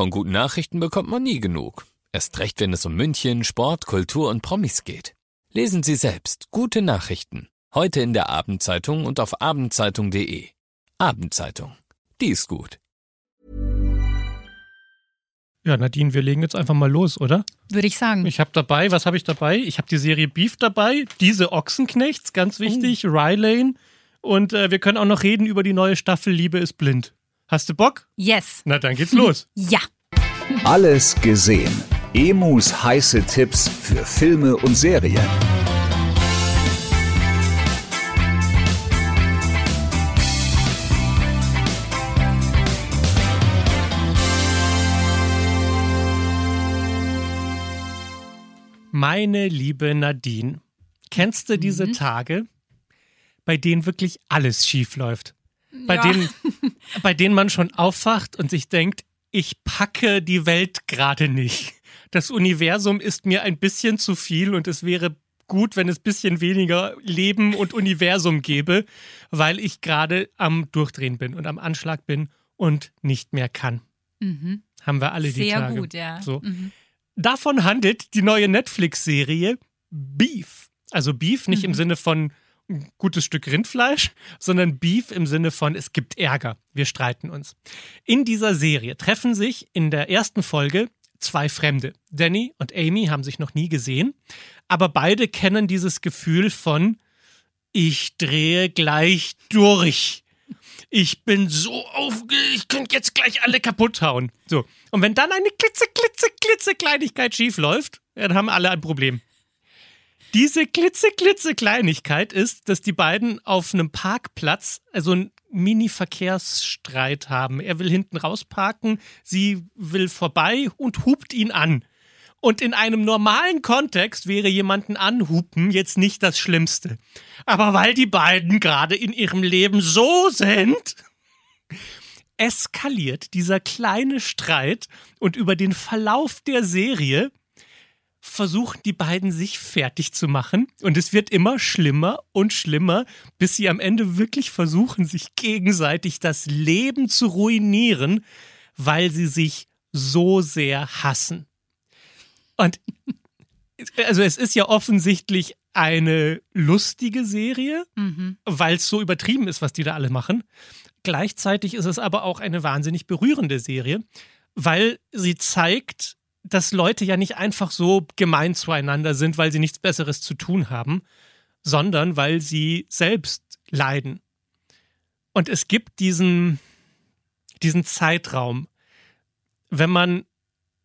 Von guten Nachrichten bekommt man nie genug. Erst recht, wenn es um München, Sport, Kultur und Promis geht. Lesen Sie selbst gute Nachrichten. Heute in der Abendzeitung und auf abendzeitung.de. Abendzeitung. Die ist gut. Ja, Nadine, wir legen jetzt einfach mal los, oder? Würde ich sagen. Ich habe dabei, was habe ich dabei? Ich habe die Serie Beef dabei, diese Ochsenknechts, ganz wichtig, oh. Rylane. Und äh, wir können auch noch reden über die neue Staffel Liebe ist blind. Hast du Bock? Yes. Na, dann geht's los. ja. Alles gesehen. Emus heiße Tipps für Filme und Serien. Meine liebe Nadine, kennst du diese mhm. Tage, bei denen wirklich alles schief läuft? Bei, ja. denen, bei denen man schon aufwacht und sich denkt, ich packe die Welt gerade nicht. Das Universum ist mir ein bisschen zu viel und es wäre gut, wenn es ein bisschen weniger Leben und Universum gäbe, weil ich gerade am Durchdrehen bin und am Anschlag bin und nicht mehr kann. Mhm. Haben wir alle Sehr die Tage. Sehr gut, ja. So. Mhm. Davon handelt die neue Netflix-Serie Beef. Also Beef nicht mhm. im Sinne von ein gutes Stück Rindfleisch, sondern Beef im Sinne von es gibt Ärger, wir streiten uns. In dieser Serie treffen sich in der ersten Folge zwei Fremde. Danny und Amy haben sich noch nie gesehen, aber beide kennen dieses Gefühl von ich drehe gleich durch ich bin so aufgeregt, ich könnte jetzt gleich alle kaputt hauen. So. Und wenn dann eine klitze, klitze, klitze Kleinigkeit schief läuft, dann haben alle ein Problem. Diese klitze, klitze Kleinigkeit ist, dass die beiden auf einem Parkplatz also einen Mini-Verkehrsstreit haben. Er will hinten rausparken, sie will vorbei und hupt ihn an. Und in einem normalen Kontext wäre jemanden anhupen jetzt nicht das Schlimmste. Aber weil die beiden gerade in ihrem Leben so sind, eskaliert dieser kleine Streit und über den Verlauf der Serie versuchen die beiden sich fertig zu machen und es wird immer schlimmer und schlimmer, bis sie am Ende wirklich versuchen, sich gegenseitig das Leben zu ruinieren, weil sie sich so sehr hassen. Und also es ist ja offensichtlich eine lustige Serie, mhm. weil es so übertrieben ist, was die da alle machen. Gleichzeitig ist es aber auch eine wahnsinnig berührende Serie, weil sie zeigt, dass Leute ja nicht einfach so gemein zueinander sind, weil sie nichts Besseres zu tun haben, sondern weil sie selbst leiden. Und es gibt diesen, diesen Zeitraum, wenn man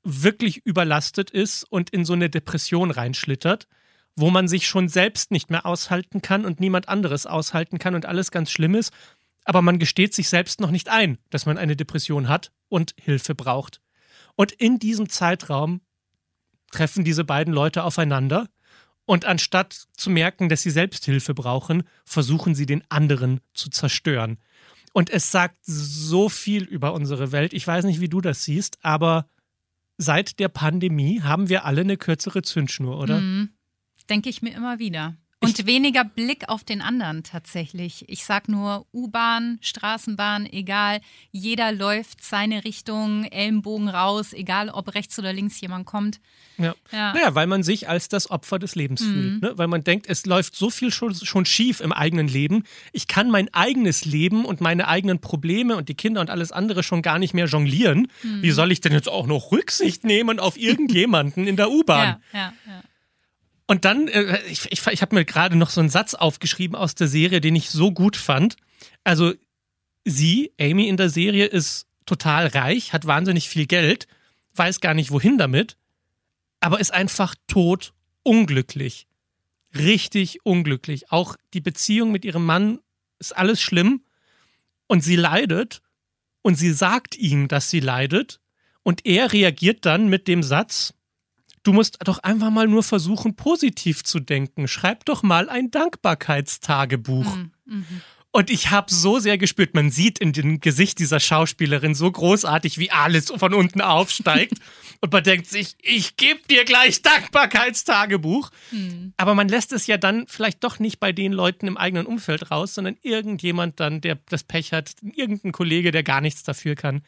wirklich überlastet ist und in so eine Depression reinschlittert, wo man sich schon selbst nicht mehr aushalten kann und niemand anderes aushalten kann und alles ganz schlimm ist, aber man gesteht sich selbst noch nicht ein, dass man eine Depression hat und Hilfe braucht. Und in diesem Zeitraum treffen diese beiden Leute aufeinander und anstatt zu merken, dass sie Selbsthilfe brauchen, versuchen sie den anderen zu zerstören. Und es sagt so viel über unsere Welt. Ich weiß nicht, wie du das siehst, aber seit der Pandemie haben wir alle eine kürzere Zündschnur, oder? Mhm. Denke ich mir immer wieder. Und ich weniger Blick auf den anderen tatsächlich. Ich sag nur U-Bahn, Straßenbahn, egal. Jeder läuft seine Richtung, Ellenbogen raus, egal ob rechts oder links jemand kommt. Ja. ja. Naja, weil man sich als das Opfer des Lebens mhm. fühlt. Ne? Weil man denkt, es läuft so viel schon, schon schief im eigenen Leben. Ich kann mein eigenes Leben und meine eigenen Probleme und die Kinder und alles andere schon gar nicht mehr jonglieren. Mhm. Wie soll ich denn jetzt auch noch Rücksicht nehmen auf irgendjemanden in der U-Bahn? Ja, ja, ja. Und dann, äh, ich, ich, ich habe mir gerade noch so einen Satz aufgeschrieben aus der Serie, den ich so gut fand. Also sie, Amy in der Serie, ist total reich, hat wahnsinnig viel Geld, weiß gar nicht wohin damit, aber ist einfach tot unglücklich. Richtig unglücklich. Auch die Beziehung mit ihrem Mann ist alles schlimm und sie leidet und sie sagt ihm, dass sie leidet und er reagiert dann mit dem Satz, Du musst doch einfach mal nur versuchen, positiv zu denken. Schreib doch mal ein Dankbarkeitstagebuch. Mhm. Mhm. Und ich habe so sehr gespürt, man sieht in dem Gesicht dieser Schauspielerin so großartig, wie alles von unten aufsteigt. und man denkt sich, ich gebe dir gleich Dankbarkeitstagebuch. Mhm. Aber man lässt es ja dann vielleicht doch nicht bei den Leuten im eigenen Umfeld raus, sondern irgendjemand dann, der das Pech hat, irgendein Kollege, der gar nichts dafür kann,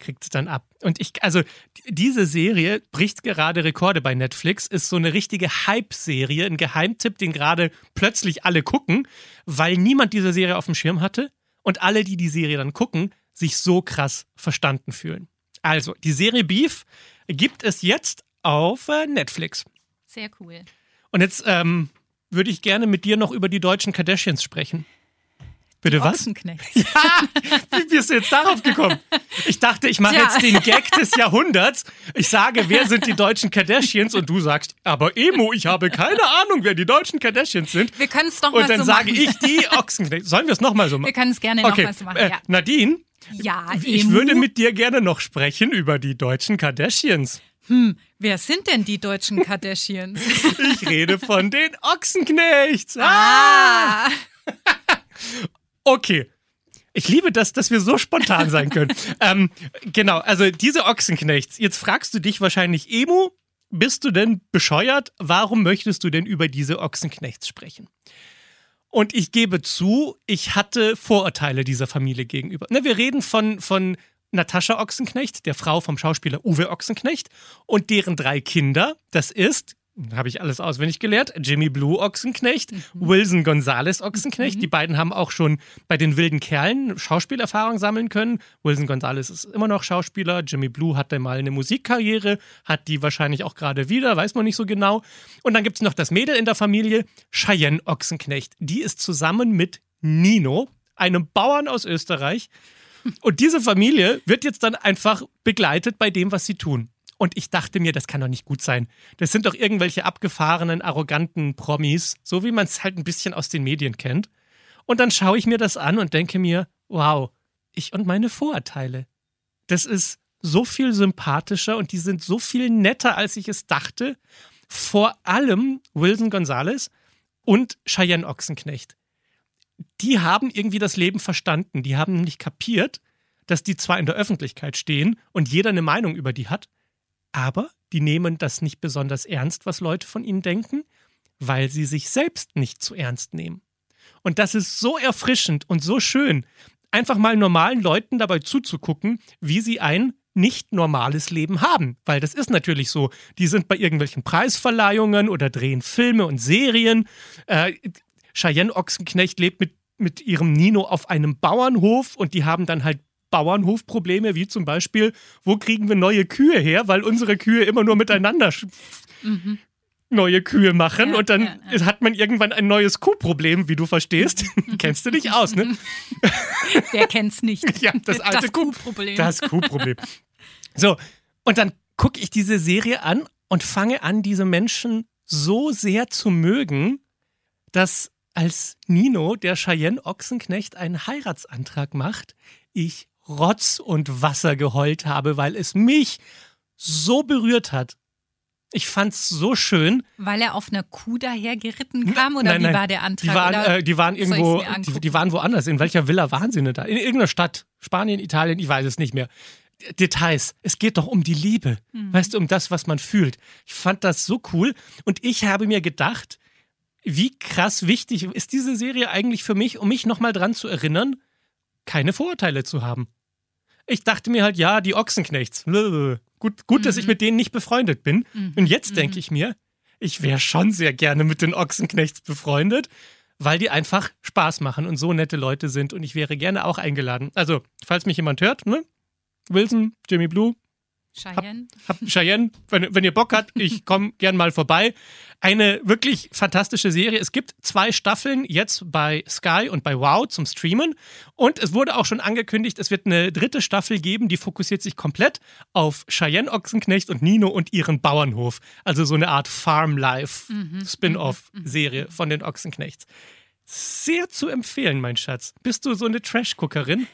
kriegt es dann ab. Und ich, also diese Serie bricht gerade Rekorde bei Netflix, ist so eine richtige Hype-Serie, ein Geheimtipp, den gerade plötzlich alle gucken, weil niemand diese Serie auf dem Schirm hatte und alle, die die Serie dann gucken, sich so krass verstanden fühlen. Also, die Serie Beef gibt es jetzt auf äh, Netflix. Sehr cool. Und jetzt ähm, würde ich gerne mit dir noch über die deutschen Kardashians sprechen. Bitte Die was? Ochsenknechts. Ja, wie bist du jetzt darauf gekommen? Ich dachte, ich mache Tja. jetzt den Gag des Jahrhunderts. Ich sage, wer sind die deutschen Kardashians? Und du sagst, aber Emo, ich habe keine Ahnung, wer die deutschen Kardashians sind. Wir können es doch mal Und dann so sage machen. ich die Ochsenknechts. Sollen wir es nochmal so Wir machen? können es gerne Okay, nochmal so machen. äh, ja. Nadine, ja, ich Emu. würde mit dir gerne noch sprechen über die deutschen Kardashians. Wer sind denn die deutschen Kardashians? Ich rede von den Ochsenknechts. Ah! ah, Okay. Ich liebe das, dass wir so spontan sein können. ähm, genau, also diese Ochsenknechts. Jetzt fragst du dich wahrscheinlich, Emu, bist du denn bescheuert? Warum möchtest du denn über diese Ochsenknechts sprechen? Und ich gebe zu, ich hatte Vorurteile dieser Familie gegenüber. Ne, wir reden von, von Natascha Ochsenknecht, der Frau vom Schauspieler Uwe Ochsenknecht, und deren drei Kinder. Das ist, habe ich alles auswendig gelernt, Jimmy Blue Ochsenknecht, Wilson Gonzales Ochsenknecht. Die beiden haben auch schon bei den wilden Kerlen Schauspielerfahrung sammeln können. Wilson Gonzales ist immer noch Schauspieler. Jimmy Blue hatte mal eine Musikkarriere, hat die wahrscheinlich auch gerade wieder, weiß man nicht so genau. Und dann gibt es noch das Mädel in der Familie, Cheyenne Ochsenknecht. Die ist zusammen mit Nino, einem Bauern aus Österreich. Und diese Familie wird jetzt dann einfach begleitet bei dem, was sie tun. Und ich dachte mir, das kann doch nicht gut sein. Das sind doch irgendwelche abgefahrenen, arroganten Promis, so wie man es halt ein bisschen aus den Medien kennt. Und dann schaue ich mir das an und denke mir, wow, ich und meine Vorurteile. Das ist so viel sympathischer und die sind so viel netter, als ich es dachte. Vor allem Wilson Gonzales und Cheyenne Ochsenknecht die haben irgendwie das Leben verstanden. Die haben nämlich kapiert, dass die zwar in der Öffentlichkeit stehen und jeder eine Meinung über die hat, aber die nehmen das nicht besonders ernst, was Leute von ihnen denken, weil sie sich selbst nicht zu ernst nehmen. Und das ist so erfrischend und so schön, einfach mal normalen Leuten dabei zuzugucken, wie sie ein nicht normales Leben haben. Weil das ist natürlich so. Die sind bei irgendwelchen Preisverleihungen oder drehen Filme und Serien. Äh, Cheyenne Ochsenknecht lebt mit, mit ihrem Nino auf einem Bauernhof und die haben dann halt Bauernhofprobleme, wie zum Beispiel, wo kriegen wir neue Kühe her, weil unsere Kühe immer nur miteinander sch- neue Kühe machen Mhm. Ja, und dann ja, ja. hat man irgendwann ein neues Kuhproblem, wie du verstehst. Kennst du dich aus, ne? wer kennt's nicht? Ja, das alte das Kuhproblem. Das Kuhproblem. So, und dann gucke ich diese Serie an und fange an, diese Menschen so sehr zu mögen, dass als Nino, der Cheyenne Ochsenknecht, einen Heiratsantrag macht, ich Rotz und Wasser geheult habe, weil es mich so berührt hat. Ich fand's so schön. Weil er auf einer Kuh daher geritten kam oder Nein, wie nein. war der Antrag? Die waren, äh, die waren irgendwo, die, die waren woanders. In welcher Villa waren sie denn da? In irgendeiner Stadt. Spanien, Italien, ich weiß es nicht mehr. Details. Es geht doch um die Liebe. Mhm. Weißt du, um das, was man fühlt. Ich fand das so cool. Und ich habe mir gedacht, wie krass wichtig ist diese Serie eigentlich für mich, um mich nochmal dran zu erinnern, keine Vorurteile zu haben. Ich dachte mir halt, ja, die Ochsenknechts. Gut, gut dass ich mit denen nicht befreundet bin. Und jetzt denke ich mir, ich wäre schon sehr gerne mit den Ochsenknechts befreundet, weil die einfach Spaß machen und so nette Leute sind. Und ich wäre gerne auch eingeladen. Also, falls mich jemand hört, ne? Wilson, Jimmy Blue, Cheyenne. hab Cheyenne, wenn, wenn ihr Bock habt, ich komme gern mal vorbei. Eine wirklich fantastische Serie. Es gibt zwei Staffeln jetzt bei Sky und bei Wow zum Streamen. Und es wurde auch schon angekündigt, es wird eine dritte Staffel geben, die fokussiert sich komplett auf Cheyenne Ochsenknecht und Nino und ihren Bauernhof. Also so eine Art Farm Life Spin-off-Serie von den Ochsenknechts. Sehr zu empfehlen, mein Schatz. Bist du so eine Trash-Guckerin?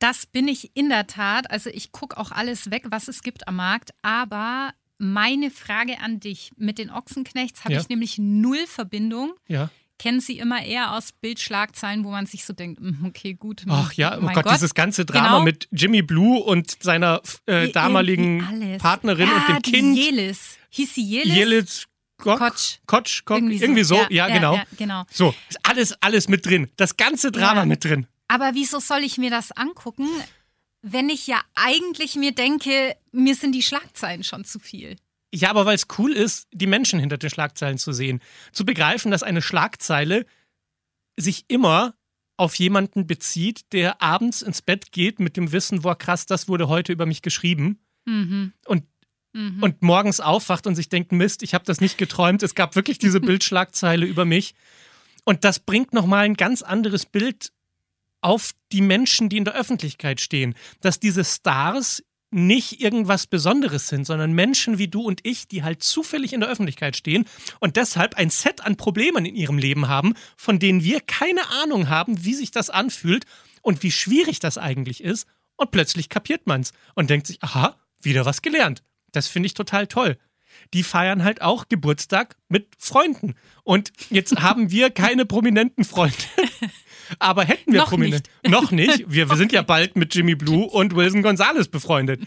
Das bin ich in der Tat. Also ich gucke auch alles weg, was es gibt am Markt. Aber meine Frage an dich, mit den Ochsenknechts habe Ja. ich nämlich null Verbindung. Ja. Kennen sie immer eher aus Bildschlagzeilen, wo man sich so denkt, "Mm, okay, gut. hm, Ach ja, oh mein Gott, dieses ganze Drama Genau. mit Jimmy Blue und seiner äh, damaligen irgendwie. Partnerin ja, und dem die Kind. Jelis. Hieß sie Jelis? Jelit Gok, Kotsch. Kotsch, Kok, irgendwie, so, ja, genau. Ja, genau. So, ist alles, alles mit drin. Das ganze Drama mit drin. Aber wieso soll ich mir das angucken? wenn ich ja eigentlich mir denke, mir sind die Schlagzeilen schon zu viel. Ja, aber weil es cool ist, die Menschen hinter den Schlagzeilen zu sehen. Zu begreifen, dass eine Schlagzeile sich immer auf jemanden bezieht, der abends ins Bett geht mit dem Wissen, boah, krass, das wurde heute über mich geschrieben. Mhm. Und, Mhm. und morgens aufwacht und sich denkt, Mist, ich habe das nicht geträumt. Es gab wirklich diese Bildschlagzeile über mich. Und das bringt nochmal ein ganz anderes Bild auf die Menschen, die in der Öffentlichkeit stehen. Dass diese Stars nicht irgendwas Besonderes sind, sondern Menschen wie du und ich, die halt zufällig in der Öffentlichkeit stehen und deshalb ein Set an Problemen in ihrem Leben haben, von denen wir keine Ahnung haben, wie sich das anfühlt und wie schwierig das eigentlich ist. Und plötzlich kapiert man's und denkt sich, aha, wieder was gelernt. Das finde ich total toll. Die feiern halt auch Geburtstag mit Freunden. Und jetzt haben wir keine prominenten Freunde. Aber hätten wir Noch prominent. Noch nicht. Wir, wir sind ja bald mit Jimmy Blue und Wilson Gonzalez befreundet.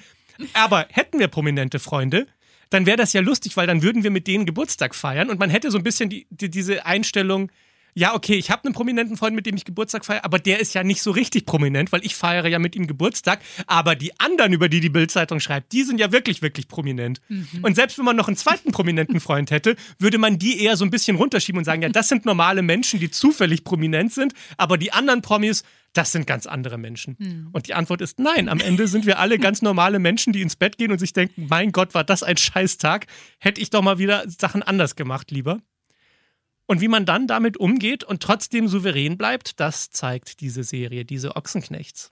Aber hätten wir prominente Freunde, dann wäre das ja lustig, weil dann würden wir mit denen Geburtstag feiern und man hätte so ein bisschen die, die, diese Einstellung, ja, okay, ich habe einen prominenten Freund, mit dem ich Geburtstag feiere, aber der ist ja nicht so richtig prominent, weil ich feiere ja mit ihm Geburtstag. Aber die anderen, über die die Bildzeitung schreibt, die sind ja wirklich, wirklich prominent. Und selbst wenn man noch einen zweiten prominenten Freund hätte, würde man die eher so ein bisschen runterschieben und sagen, ja, das sind normale Menschen, die zufällig prominent sind, aber die anderen Promis, das sind ganz andere Menschen. Und die Antwort ist nein. Am Ende sind wir alle ganz normale Menschen, die ins Bett gehen und sich denken, mein Gott, war das ein Scheißtag. Hätte ich doch mal wieder Sachen anders gemacht, lieber. Und wie man dann damit umgeht und trotzdem souverän bleibt, das zeigt diese Serie, diese Ochsenknechts.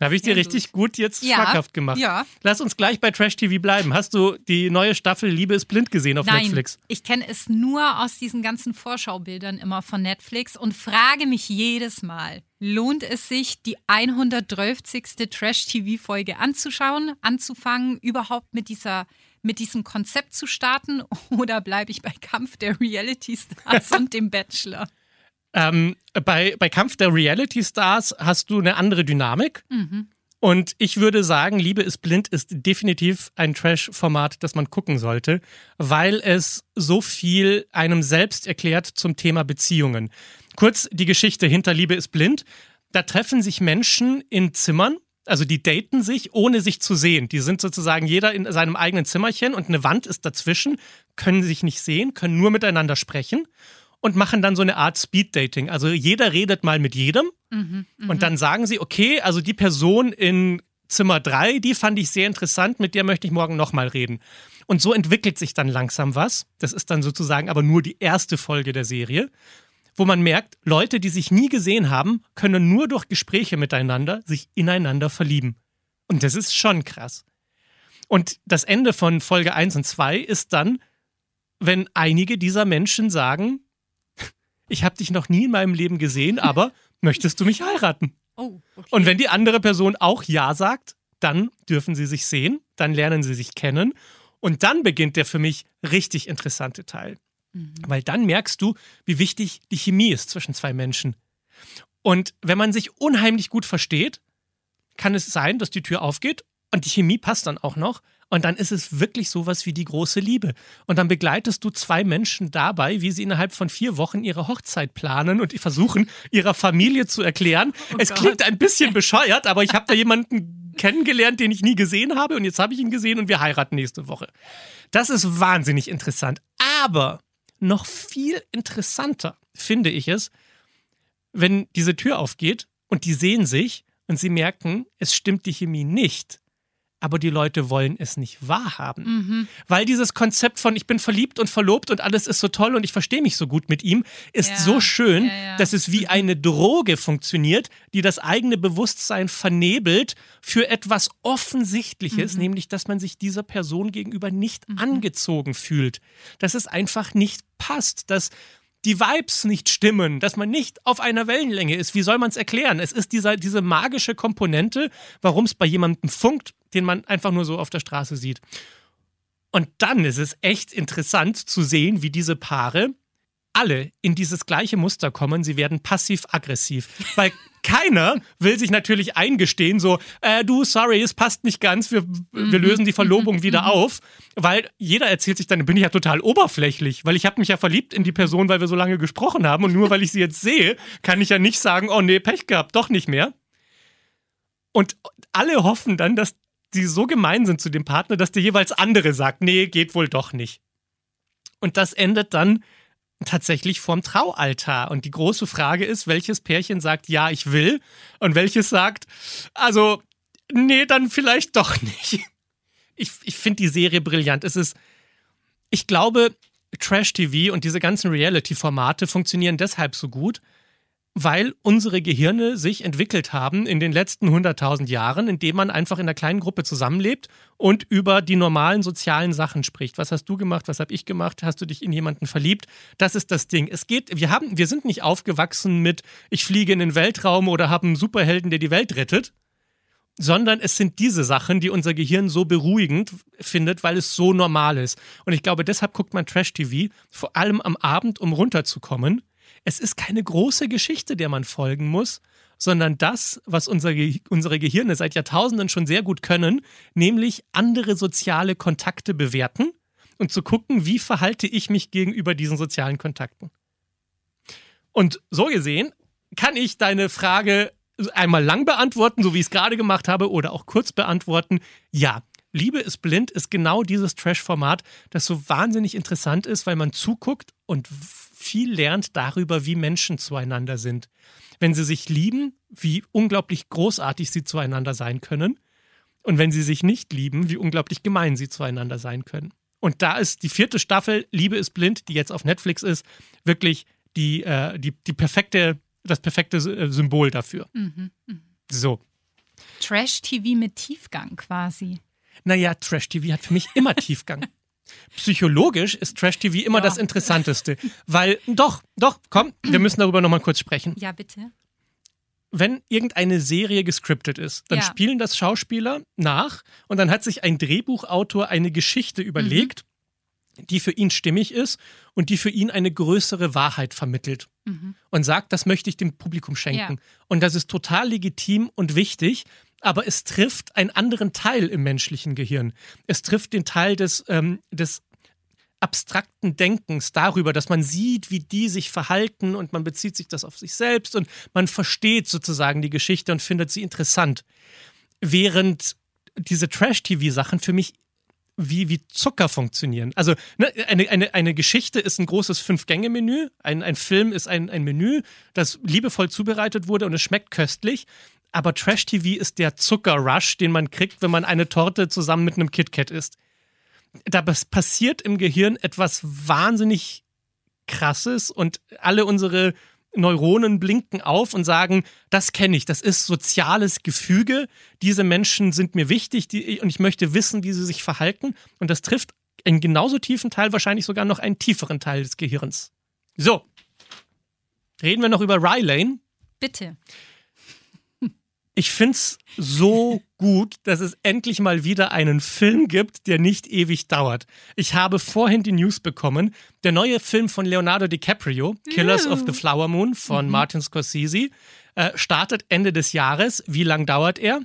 Habe ich dir richtig gut jetzt Ja, schmackhaft gemacht. ja. Lass uns gleich bei Trash TV bleiben. Hast du die neue Staffel Liebe ist blind gesehen auf Nein, Netflix? ich kenne es nur aus diesen ganzen Vorschaubildern immer von Netflix und frage mich jedes Mal, lohnt es sich, die 112. Trash-TV-Folge anzuschauen, anzufangen, überhaupt mit dieser mit diesem Konzept zu starten oder bleibe ich bei Kampf der Reality Stars und dem Bachelor? Ähm, bei, bei Kampf der Reality Stars hast du eine andere Dynamik. Mhm. Und ich würde sagen, Liebe ist blind ist definitiv ein Trash-Format, das man gucken sollte, weil es so viel einem selbst erklärt zum Thema Beziehungen. Kurz die Geschichte hinter Liebe ist blind. Da treffen sich Menschen in Zimmern, also die daten sich, ohne sich zu sehen. Die sind sozusagen jeder in seinem eigenen Zimmerchen und eine Wand ist dazwischen, können sich nicht sehen, können nur miteinander sprechen und machen dann so eine Art Speed-Dating. Also jeder redet mal mit jedem und dann sagen sie, okay, also die Person in Zimmer 3, die fand ich sehr interessant, mit der möchte ich morgen nochmal reden. Und so entwickelt sich dann langsam was. Das ist dann sozusagen aber nur die erste Folge der Serie, wo man merkt, Leute, die sich nie gesehen haben, können nur durch Gespräche miteinander sich ineinander verlieben. Und das ist schon krass. Und das Ende von Folge 1 und 2 ist dann, wenn einige dieser Menschen sagen, ich habe dich noch nie in meinem Leben gesehen, aber möchtest du mich heiraten? Oh, okay. Und wenn die andere Person auch Ja sagt, dann dürfen sie sich sehen, dann lernen sie sich kennen und dann beginnt der für mich richtig interessante Teil. Weil dann merkst du, wie wichtig die Chemie ist zwischen zwei Menschen. Und wenn man sich unheimlich gut versteht, kann es sein, dass die Tür aufgeht und die Chemie passt dann auch noch. Und dann ist es wirklich sowas wie die große Liebe. Und dann begleitest du zwei Menschen dabei, wie sie innerhalb von vier Wochen ihre Hochzeit planen und versuchen, ihrer Familie zu erklären. es Gott. klingt ein bisschen bescheuert, aber ich habe da jemanden kennengelernt, den ich nie gesehen habe. Und jetzt habe ich ihn gesehen und wir heiraten nächste Woche. Das ist wahnsinnig interessant. Aber noch viel interessanter finde ich es, wenn diese Tür aufgeht und die sehen sich und sie merken, es stimmt die Chemie nicht. Aber die Leute wollen es nicht wahrhaben. Weil dieses Konzept von ich bin verliebt und verlobt und alles ist so toll und ich verstehe mich so gut mit ihm, ist Ja, so schön, ja, ja. dass es wie eine Droge funktioniert, die das eigene Bewusstsein vernebelt für etwas Offensichtliches, nämlich dass man sich dieser Person gegenüber nicht angezogen fühlt. Dass es einfach nicht passt, dass die Vibes nicht stimmen, dass man nicht auf einer Wellenlänge ist. Wie soll man es erklären? Es ist dieser, diese magische Komponente, warum es bei jemandem funkt, den man einfach nur so auf der Straße sieht. Und dann ist es echt interessant zu sehen, wie diese Paare alle in dieses gleiche Muster kommen. Sie werden passiv-aggressiv. Weil keiner will sich natürlich eingestehen, so, äh, du, sorry, es passt nicht ganz, wir, wir lösen die Verlobung wieder auf. Weil jeder erzählt sich dann, bin ich ja total oberflächlich, weil ich habe mich ja verliebt in die Person, weil wir so lange gesprochen haben. Und nur weil ich sie jetzt sehe, kann ich ja nicht sagen, oh nee, Pech gehabt, doch nicht mehr. Und alle hoffen dann, dass die so gemein sind zu dem Partner, dass der jeweils andere sagt, nee, geht wohl doch nicht. Und das endet dann tatsächlich vorm Traualtar. Und die große Frage ist, welches Pärchen sagt, ja, ich will, und welches sagt, also, nee, dann vielleicht doch nicht. Ich, ich finde die Serie brillant. Es ist, ich glaube, Trash-TV und diese ganzen Reality-Formate funktionieren deshalb so gut, weil unsere Gehirne sich entwickelt haben in den letzten 100.000 Jahren, indem man einfach in einer kleinen Gruppe zusammenlebt und über die normalen sozialen Sachen spricht. Was hast du gemacht? Was habe ich gemacht? Hast du dich in jemanden verliebt? Das ist das Ding. Es geht, wir haben, wir sind nicht aufgewachsen mit, ich fliege in den Weltraum oder habe einen Superhelden, der die Welt rettet, sondern es sind diese Sachen, die unser Gehirn so beruhigend findet, weil es so normal ist. Und ich glaube, deshalb guckt man Trash-TV, vor allem am Abend, um runterzukommen es ist keine große Geschichte, der man folgen muss, sondern das, was unser Ge unsere Gehirne seit Jahrtausenden schon sehr gut können, nämlich andere soziale Kontakte bewerten und zu gucken, wie verhalte ich mich gegenüber diesen sozialen Kontakten. Und so gesehen kann ich deine Frage einmal lang beantworten, so wie ich es gerade gemacht habe, oder auch kurz beantworten. Ja, Liebe ist blind ist genau dieses Trash-Format, das so wahnsinnig interessant ist, weil man zuguckt und viel lernt darüber, wie Menschen zueinander sind. Wenn sie sich lieben, wie unglaublich großartig sie zueinander sein können. Und wenn sie sich nicht lieben, wie unglaublich gemein sie zueinander sein können. Und da ist die vierte Staffel Liebe ist blind, die jetzt auf Netflix ist, wirklich die, äh, die, die perfekte, das perfekte äh, Symbol dafür. Mhm, mh. So. Trash-TV mit Tiefgang quasi. Naja, Trash-TV hat für mich immer Tiefgang. Psychologisch ist Trash-TV immer ja. das Interessanteste. Weil, doch, doch, komm, wir müssen darüber nochmal kurz sprechen. Ja, bitte. Wenn irgendeine Serie gescriptet ist, dann ja. spielen das Schauspieler nach und dann hat sich ein Drehbuchautor eine Geschichte überlegt, mhm. die für ihn stimmig ist und die für ihn eine größere Wahrheit vermittelt. Mhm. Und sagt, das möchte ich dem Publikum schenken. Ja. Und das ist total legitim und wichtig aber es trifft einen anderen Teil im menschlichen Gehirn. Es trifft den Teil des, ähm, des abstrakten Denkens darüber, dass man sieht, wie die sich verhalten und man bezieht sich das auf sich selbst und man versteht sozusagen die Geschichte und findet sie interessant. Während diese Trash-TV-Sachen für mich wie, wie Zucker funktionieren. Also ne, eine, eine, eine Geschichte ist ein großes Fünf-Gänge-Menü, ein, ein Film ist ein, ein Menü, das liebevoll zubereitet wurde und es schmeckt köstlich aber Trash-TV ist der Zuckerrush, den man kriegt, wenn man eine Torte zusammen mit einem KitKat isst. Da passiert im Gehirn etwas wahnsinnig Krasses und alle unsere Neuronen blinken auf und sagen, das kenne ich, das ist soziales Gefüge, diese Menschen sind mir wichtig die, und ich möchte wissen, wie sie sich verhalten und das trifft einen genauso tiefen Teil, wahrscheinlich sogar noch einen tieferen Teil des Gehirns. So, reden wir noch über Rylane. Bitte ich finde es so gut, dass es endlich mal wieder einen Film gibt, der nicht ewig dauert. Ich habe vorhin die News bekommen, der neue Film von Leonardo DiCaprio, Killers of the Flower Moon von mhm. Martin Scorsese, äh, startet Ende des Jahres. Wie lang dauert er?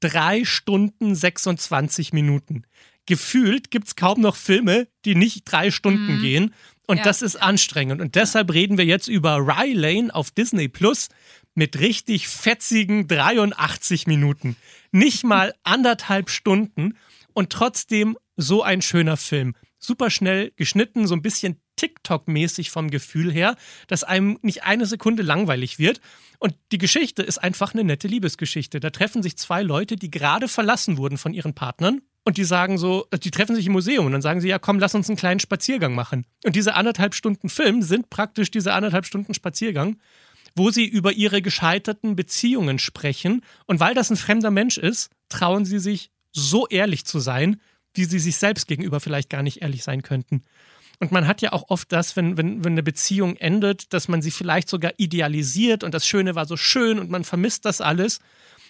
Drei Stunden 26 Minuten. Gefühlt gibt es kaum noch Filme, die nicht drei Stunden mhm. gehen. Und ja. das ist anstrengend. Und deshalb reden wir jetzt über Rye Lane auf Disney Plus mit richtig fetzigen 83 Minuten. Nicht mal anderthalb Stunden und trotzdem so ein schöner Film. Super schnell geschnitten, so ein bisschen TikTok-mäßig vom Gefühl her, dass einem nicht eine Sekunde langweilig wird. Und die Geschichte ist einfach eine nette Liebesgeschichte. Da treffen sich zwei Leute, die gerade verlassen wurden von ihren Partnern. Und die sagen so, die treffen sich im Museum und dann sagen sie, ja komm, lass uns einen kleinen Spaziergang machen. Und diese anderthalb Stunden Film sind praktisch diese anderthalb Stunden Spaziergang wo sie über ihre gescheiterten Beziehungen sprechen. Und weil das ein fremder Mensch ist, trauen sie sich so ehrlich zu sein, wie sie sich selbst gegenüber vielleicht gar nicht ehrlich sein könnten. Und man hat ja auch oft das, wenn, wenn, wenn eine Beziehung endet, dass man sie vielleicht sogar idealisiert und das Schöne war so schön und man vermisst das alles.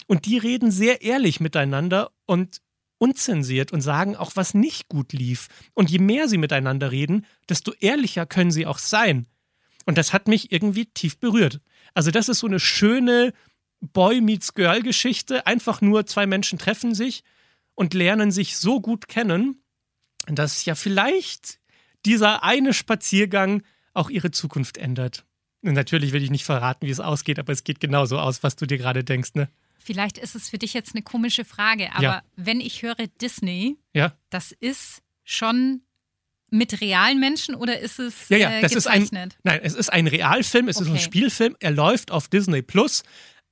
Und die reden sehr ehrlich miteinander und unzensiert und sagen auch, was nicht gut lief. Und je mehr sie miteinander reden, desto ehrlicher können sie auch sein. Und das hat mich irgendwie tief berührt. Also das ist so eine schöne Boy meets Girl Geschichte. Einfach nur zwei Menschen treffen sich und lernen sich so gut kennen, dass ja vielleicht dieser eine Spaziergang auch ihre Zukunft ändert. Und natürlich will ich nicht verraten, wie es ausgeht, aber es geht genauso aus, was du dir gerade denkst, ne? Vielleicht ist es für dich jetzt eine komische Frage, aber Ja. wenn ich höre Disney, Ja. das ist schon mit realen Menschen oder ist es Ja, ja, äh, das ist ein, gezeichnet? nein, es ist ein Realfilm, es ist ein Okay. Spielfilm, er läuft auf Disney Plus,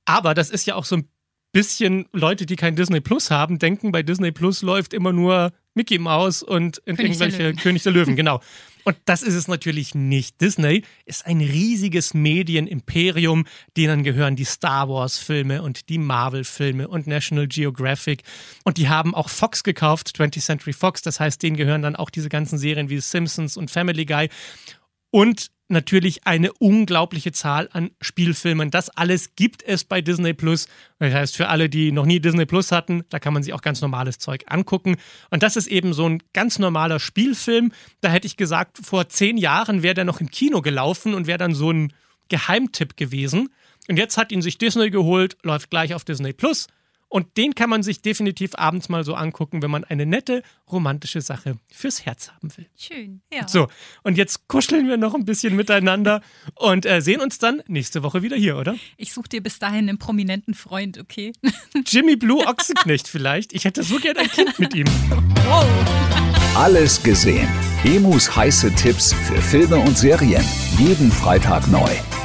aber das ist ja auch so ein bisschen Leute, die kein Disney Plus haben, denken, bei Disney Plus läuft immer nur Mickey Mouse und der irgendwelche Löwen. König der Löwen, genau. Und das ist es natürlich nicht. Disney ist ein riesiges Medienimperium, denen gehören die Star Wars-Filme und die Marvel-Filme und National Geographic. Und die haben auch Fox gekauft, 20th Century Fox. Das heißt, denen gehören dann auch diese ganzen Serien wie Simpsons und Family Guy. Und natürlich eine unglaubliche Zahl an Spielfilmen. Das alles gibt es bei Disney Plus. Das heißt, für alle, die noch nie Disney Plus hatten, da kann man sich auch ganz normales Zeug angucken. Und das ist eben so ein ganz normaler Spielfilm. Da hätte ich gesagt, vor zehn Jahren wäre der noch im Kino gelaufen und wäre dann so ein Geheimtipp gewesen. Und jetzt hat ihn sich Disney geholt, läuft gleich auf Disney Plus. Und den kann man sich definitiv abends mal so angucken, wenn man eine nette, romantische Sache fürs Herz haben will. Schön, ja. So, und jetzt kuscheln wir noch ein bisschen miteinander und äh, sehen uns dann nächste Woche wieder hier, oder? Ich suche dir bis dahin einen prominenten Freund, okay? Jimmy Blue Ochsenknecht vielleicht. Ich hätte so gern ein Kind mit ihm. Alles gesehen. Emus heiße Tipps für Filme und Serien. Jeden Freitag neu.